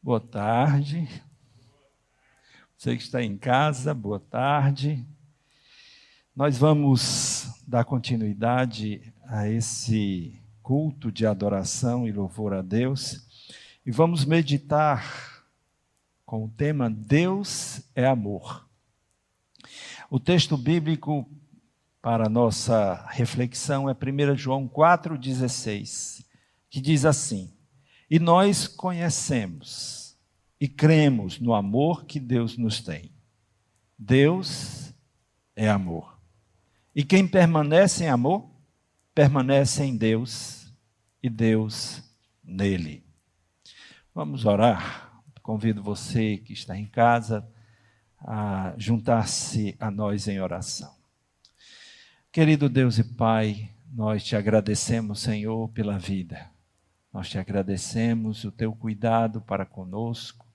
Boa tarde. Você que está em casa, boa tarde. Nós vamos dar continuidade a esse culto de adoração e louvor a Deus e vamos meditar com o tema Deus é amor. O texto bíblico para nossa reflexão é 1 João 4,16, que diz assim: E nós conhecemos e cremos no amor que Deus nos tem. Deus é amor. E quem permanece em amor, permanece em Deus e Deus nele. Vamos orar. Convido você que está em casa a juntar-se a nós em oração. Querido Deus e Pai, nós te agradecemos, Senhor, pela vida. Nós te agradecemos o teu cuidado para conosco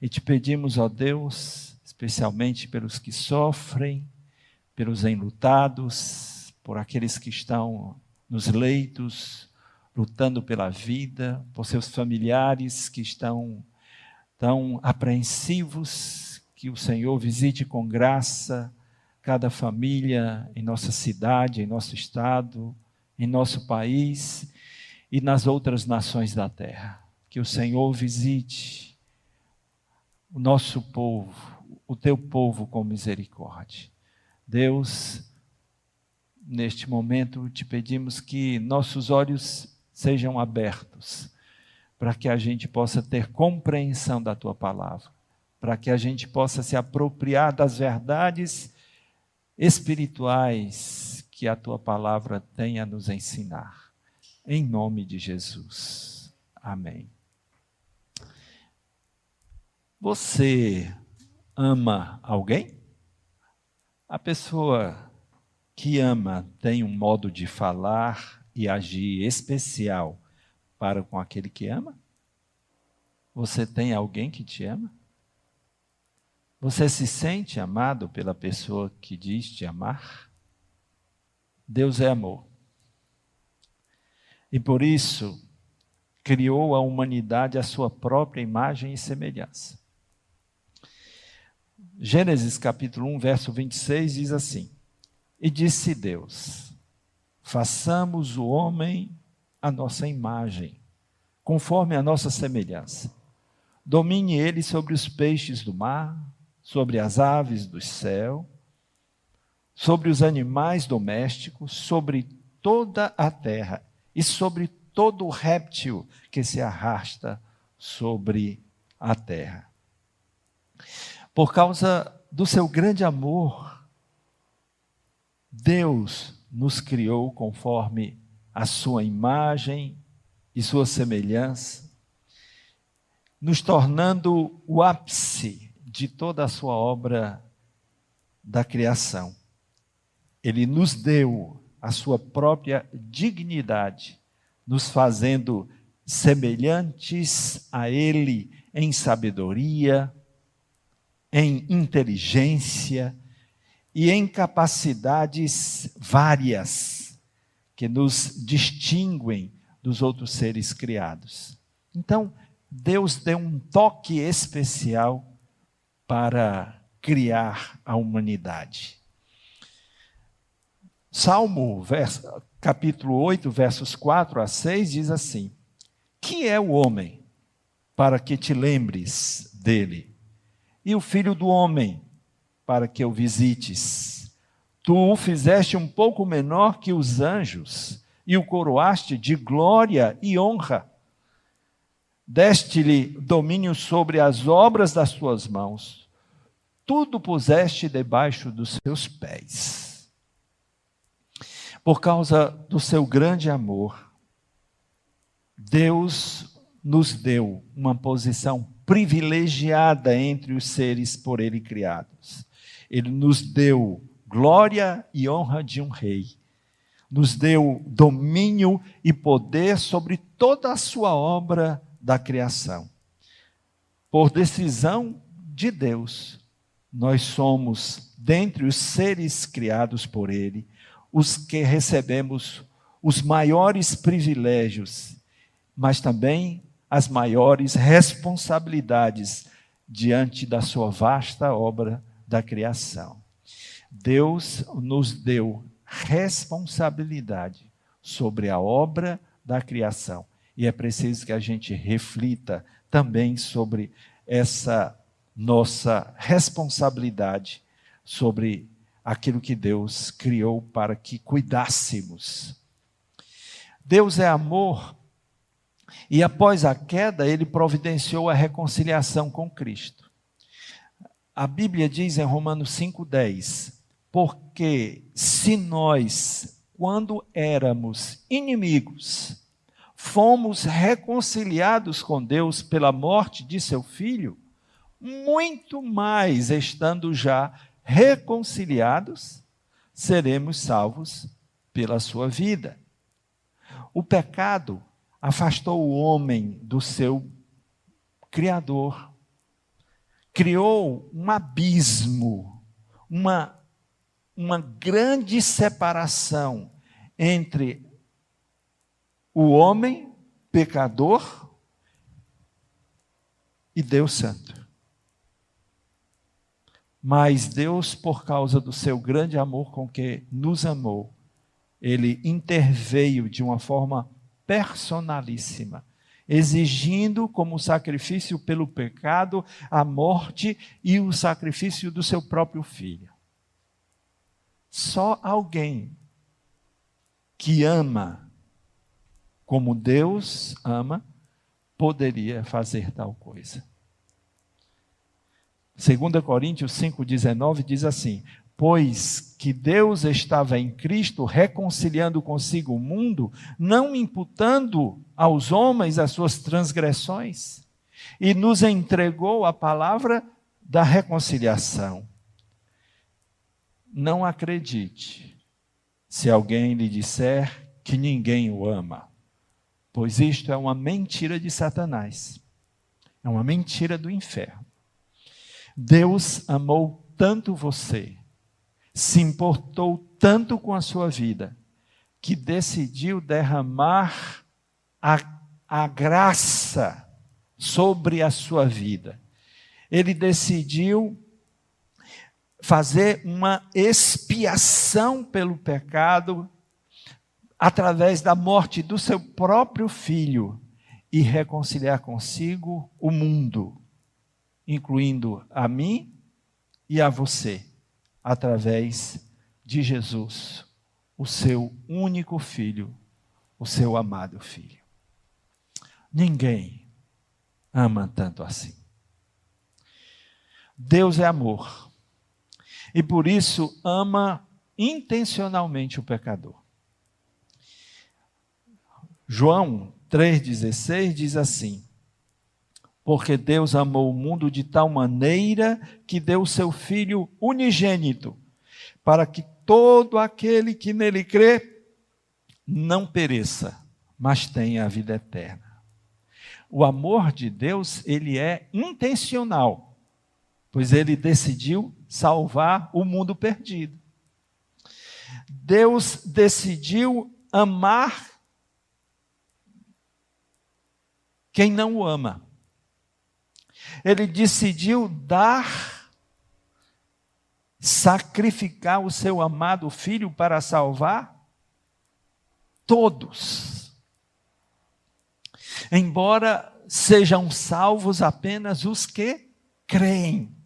e te pedimos, ó Deus, especialmente pelos que sofrem, pelos enlutados, por aqueles que estão nos leitos, lutando pela vida, por seus familiares que estão tão apreensivos, que o Senhor visite com graça cada família em nossa cidade, em nosso estado, em nosso país e nas outras nações da terra. Que o Senhor visite o nosso povo, o teu povo com misericórdia. Deus, neste momento te pedimos que nossos olhos sejam abertos, para que a gente possa ter compreensão da tua palavra, para que a gente possa se apropriar das verdades espirituais que a tua palavra tem a nos ensinar. Em nome de Jesus. Amém. Você ama alguém? A pessoa que ama tem um modo de falar e agir especial para com aquele que ama? Você tem alguém que te ama? Você se sente amado pela pessoa que diz te amar? Deus é amor. E por isso, criou a humanidade à sua própria imagem e semelhança. Gênesis capítulo 1, verso 26 diz assim: E disse Deus: Façamos o homem a nossa imagem, conforme a nossa semelhança. Domine ele sobre os peixes do mar, sobre as aves do céu, sobre os animais domésticos, sobre toda a terra e sobre todo o réptil que se arrasta sobre a terra por causa do seu grande amor, Deus nos criou conforme a sua imagem e sua semelhança, nos tornando o ápice de toda a sua obra da criação. Ele nos deu a sua própria dignidade, nos fazendo semelhantes a Ele em sabedoria, em inteligência e em capacidades várias que nos distinguem dos outros seres criados. Então, Deus deu um toque especial para criar a humanidade. Salmo, verso, capítulo 8, versos 4 a 6, diz assim: Que é o homem para que te lembres dele? e o filho do homem, para que o visites. Tu o fizeste um pouco menor que os anjos, e o coroaste de glória e honra. Deste-lhe domínio sobre as obras das tuas mãos, tudo puseste debaixo dos seus pés. Por causa do seu grande amor, Deus nos deu uma posição privilegiada entre os seres por ele criados. Ele nos deu glória e honra de um rei. Nos deu domínio e poder sobre toda a sua obra da criação. Por decisão de Deus, nós somos, dentre os seres criados por Ele, os que recebemos os maiores privilégios, mas também as maiores responsabilidades diante da sua vasta obra da criação. Deus nos deu responsabilidade sobre a obra da criação. E é preciso que a gente reflita também sobre essa nossa responsabilidade sobre aquilo que Deus criou para que cuidássemos. Deus é amor e após a queda ele providenciou a reconciliação com Cristo. A Bíblia diz em Romanos 5:10, porque se nós, quando éramos inimigos, fomos reconciliados com Deus pela morte de seu filho, muito mais estando já reconciliados, seremos salvos pela sua vida. O pecado afastou o homem do seu Criador, criou um abismo, uma, uma grande separação entre o homem pecador e Deus Santo. Mas Deus, por causa do seu grande amor com que nos amou, ele interveio de uma forma personalíssima, exigindo como sacrifício pelo pecado a morte e o sacrifício do seu próprio filho. Só alguém que ama como Deus ama poderia fazer tal coisa. 2 Coríntios 5,19 diz assim: Pois que Deus estava em Cristo reconciliando consigo o mundo, não imputando aos homens as suas transgressões, e nos entregou a palavra da reconciliação. Não acredite se alguém lhe disser que ninguém o ama, pois isto é uma mentira de Satanás, é uma mentira do inferno. Deus amou tanto você, se importou tanto com a sua vida, que decidiu derramar a, a graça sobre a sua vida. Ele decidiu fazer uma expiação pelo pecado através da morte do seu próprio filho e reconciliar consigo o mundo incluindo a mim e a você, através de Jesus, o seu único filho, o seu amado filho. Ninguém ama tanto assim. Deus é amor. E por isso ama intencionalmente o pecador. João 3,16 diz assim: porque Deus amou o mundo de tal maneira que deu o seu Filho unigênito, para que todo aquele que nele crê não pereça, mas tenha a vida eterna. O amor de Deus, ele é intencional, pois ele decidiu salvar o mundo perdido. Deus decidiu amar quem não o ama ele decidiu dar, sacrificar o seu amado filho para salvar todos. Embora sejam salvos apenas os que creem.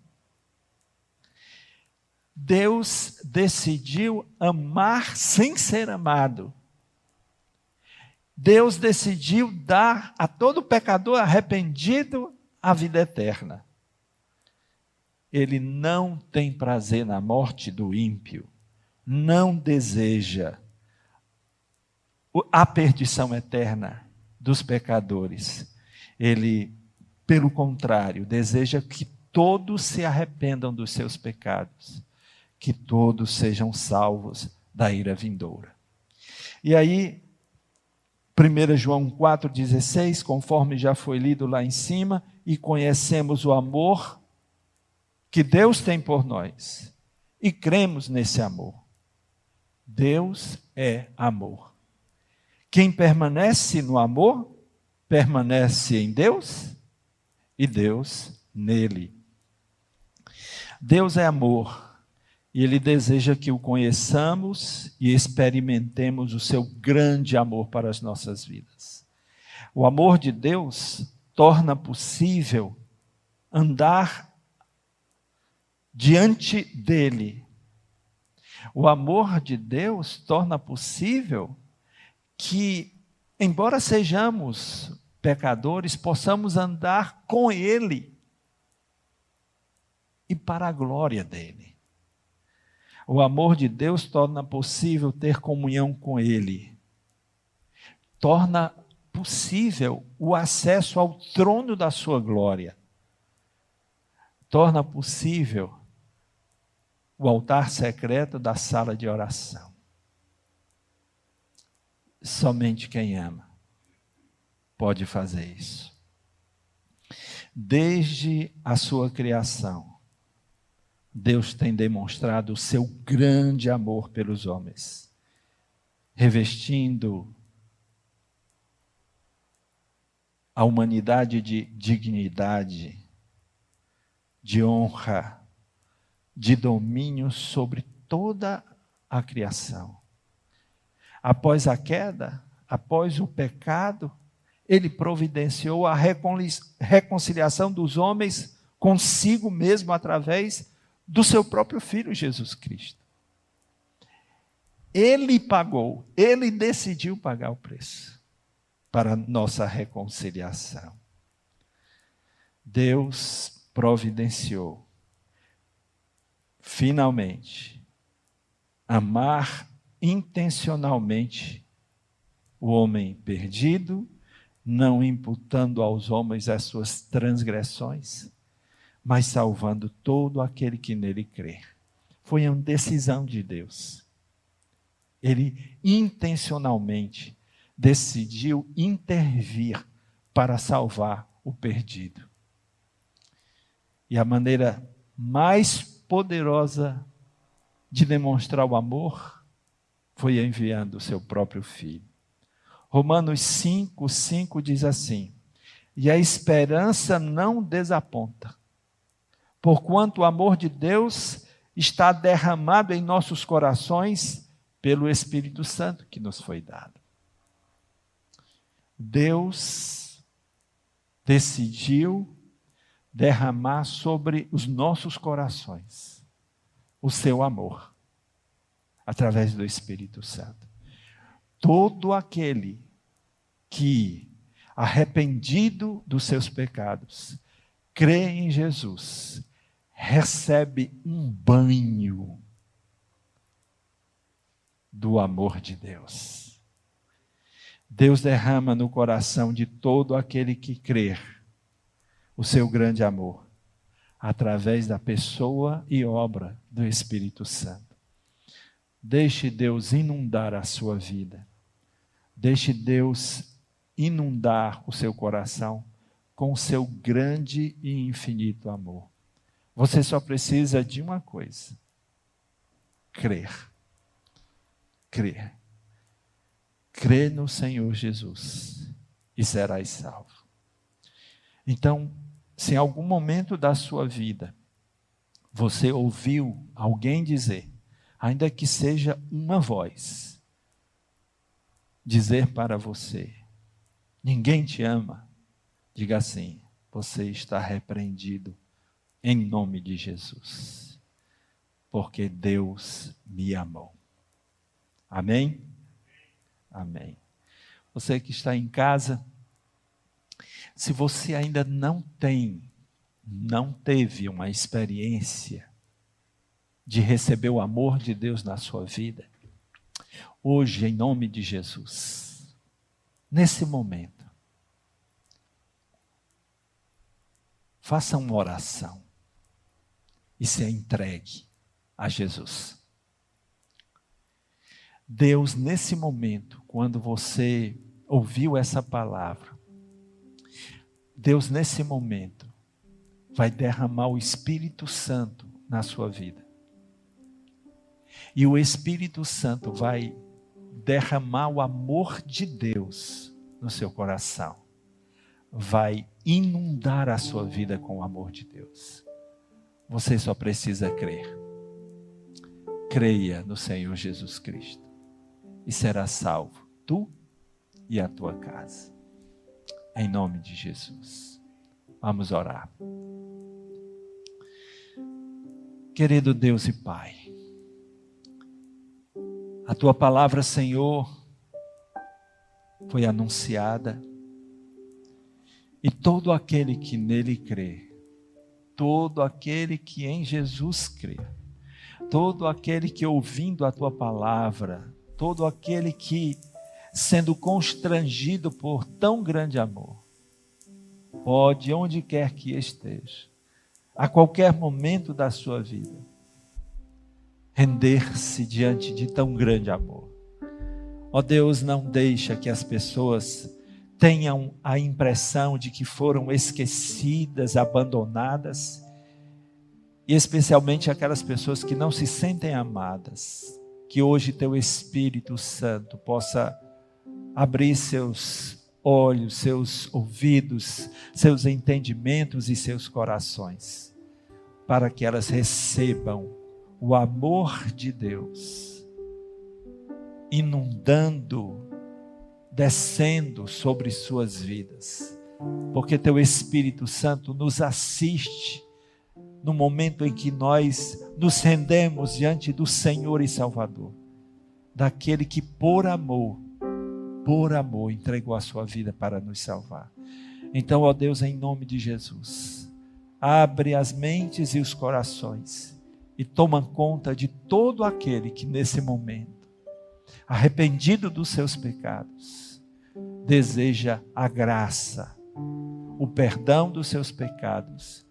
Deus decidiu amar sem ser amado. Deus decidiu dar a todo pecador arrependido a vida eterna. Ele não tem prazer na morte do ímpio, não deseja a perdição eterna dos pecadores. Ele, pelo contrário, deseja que todos se arrependam dos seus pecados, que todos sejam salvos da ira vindoura. E aí, 1 João 4,16, conforme já foi lido lá em cima, e conhecemos o amor que Deus tem por nós e cremos nesse amor. Deus é amor. Quem permanece no amor permanece em Deus e Deus nele. Deus é amor e Ele deseja que o conheçamos e experimentemos o seu grande amor para as nossas vidas. O amor de Deus torna possível andar diante dele. O amor de Deus torna possível que, embora sejamos pecadores, possamos andar com Ele e para a glória dele. O amor de Deus torna possível ter comunhão com Ele, torna possível o acesso ao trono da Sua glória, torna possível o altar secreto da sala de oração. Somente quem ama pode fazer isso. Desde a sua criação, Deus tem demonstrado o seu grande amor pelos homens, revestindo a humanidade de dignidade, de honra, de domínio sobre toda a criação. Após a queda, após o pecado, ele providenciou a reconciliação dos homens consigo mesmo através do seu próprio filho Jesus Cristo. Ele pagou, ele decidiu pagar o preço para nossa reconciliação. Deus providenciou, finalmente, amar intencionalmente o homem perdido, não imputando aos homens as suas transgressões, mas salvando todo aquele que nele crê. Foi uma decisão de Deus. Ele intencionalmente decidiu intervir para salvar o perdido. E a maneira mais poderosa de demonstrar o amor foi enviando o seu próprio filho. Romanos 5, 5 diz assim: E a esperança não desaponta, porquanto o amor de Deus está derramado em nossos corações pelo Espírito Santo que nos foi dado. Deus decidiu derramar sobre os nossos corações o seu amor, através do Espírito Santo. Todo aquele que, arrependido dos seus pecados, crê em Jesus recebe um banho do amor de Deus. Deus derrama no coração de todo aquele que crer o seu grande amor, através da pessoa e obra do Espírito Santo. Deixe Deus inundar a sua vida. Deixe Deus inundar o seu coração com o seu grande e infinito amor. Você só precisa de uma coisa: crer. Crer. Crer no Senhor Jesus e serás salvo. Então, se em algum momento da sua vida você ouviu alguém dizer, ainda que seja uma voz, dizer para você: ninguém te ama, diga assim: você está repreendido em nome de Jesus, porque Deus me amou. Amém? Amém. Você que está em casa, se você ainda não tem, não teve uma experiência de receber o amor de Deus na sua vida, hoje, em nome de Jesus, nesse momento, faça uma oração e se entregue a Jesus. Deus, nesse momento, quando você ouviu essa palavra, Deus, nesse momento, vai derramar o Espírito Santo na sua vida. E o Espírito Santo vai derramar o amor de Deus no seu coração. vai inundar a sua vida com o amor de Deus. Você só precisa crer. Creia no Senhor Jesus Cristo e será salvo, tu e a tua casa. Em nome de Jesus. Vamos orar. Querido Deus e Pai, a tua palavra, Senhor, foi anunciada e todo aquele que nele crê, todo aquele que em Jesus crê, todo aquele que ouvindo a tua palavra, todo aquele que sendo constrangido por tão grande amor, pode, onde quer que esteja, a qualquer momento da sua vida, render-se diante de tão grande amor. Ó oh Deus, não deixa que as pessoas tenham a impressão de que foram esquecidas, abandonadas, e especialmente aquelas pessoas que não se sentem amadas, que hoje teu Espírito Santo possa abrir seus olhos, seus ouvidos, seus entendimentos e seus corações, para que elas recebam o amor de Deus, inundando, descendo sobre suas vidas, porque Teu Espírito Santo nos assiste no momento em que nós nos rendemos diante do Senhor e Salvador, daquele que por amor por amor, entregou a sua vida para nos salvar. Então, ó Deus, em nome de Jesus, abre as mentes e os corações e toma conta de todo aquele que nesse momento, arrependido dos seus pecados, deseja a graça, o perdão dos seus pecados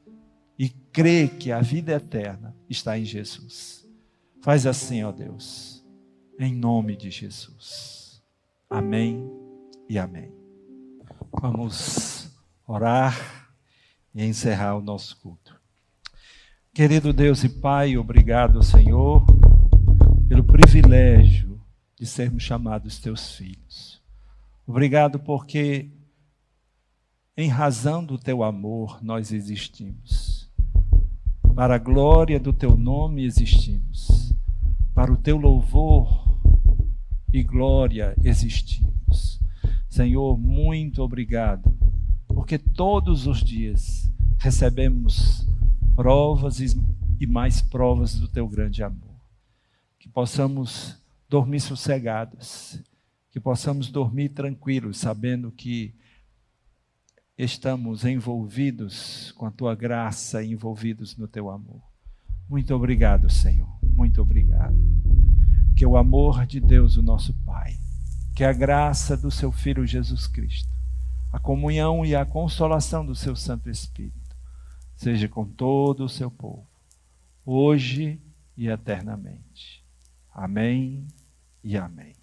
e crê que a vida eterna está em Jesus. Faz assim, ó Deus, em nome de Jesus. Amém e amém. Vamos orar e encerrar o nosso culto. Querido Deus e Pai, obrigado, Senhor, pelo privilégio de sermos chamados teus filhos. Obrigado porque, em razão do teu amor, nós existimos. Para a glória do teu nome existimos. Para o teu louvor e glória existimos. Senhor, muito obrigado, porque todos os dias recebemos provas e mais provas do teu grande amor. Que possamos dormir sossegados, que possamos dormir tranquilos, sabendo que estamos envolvidos com a tua graça, envolvidos no teu amor. Muito obrigado, Senhor. Muito obrigado que o amor de Deus, o nosso Pai, que a graça do seu Filho Jesus Cristo, a comunhão e a consolação do seu Santo Espírito, seja com todo o seu povo, hoje e eternamente. Amém e amém.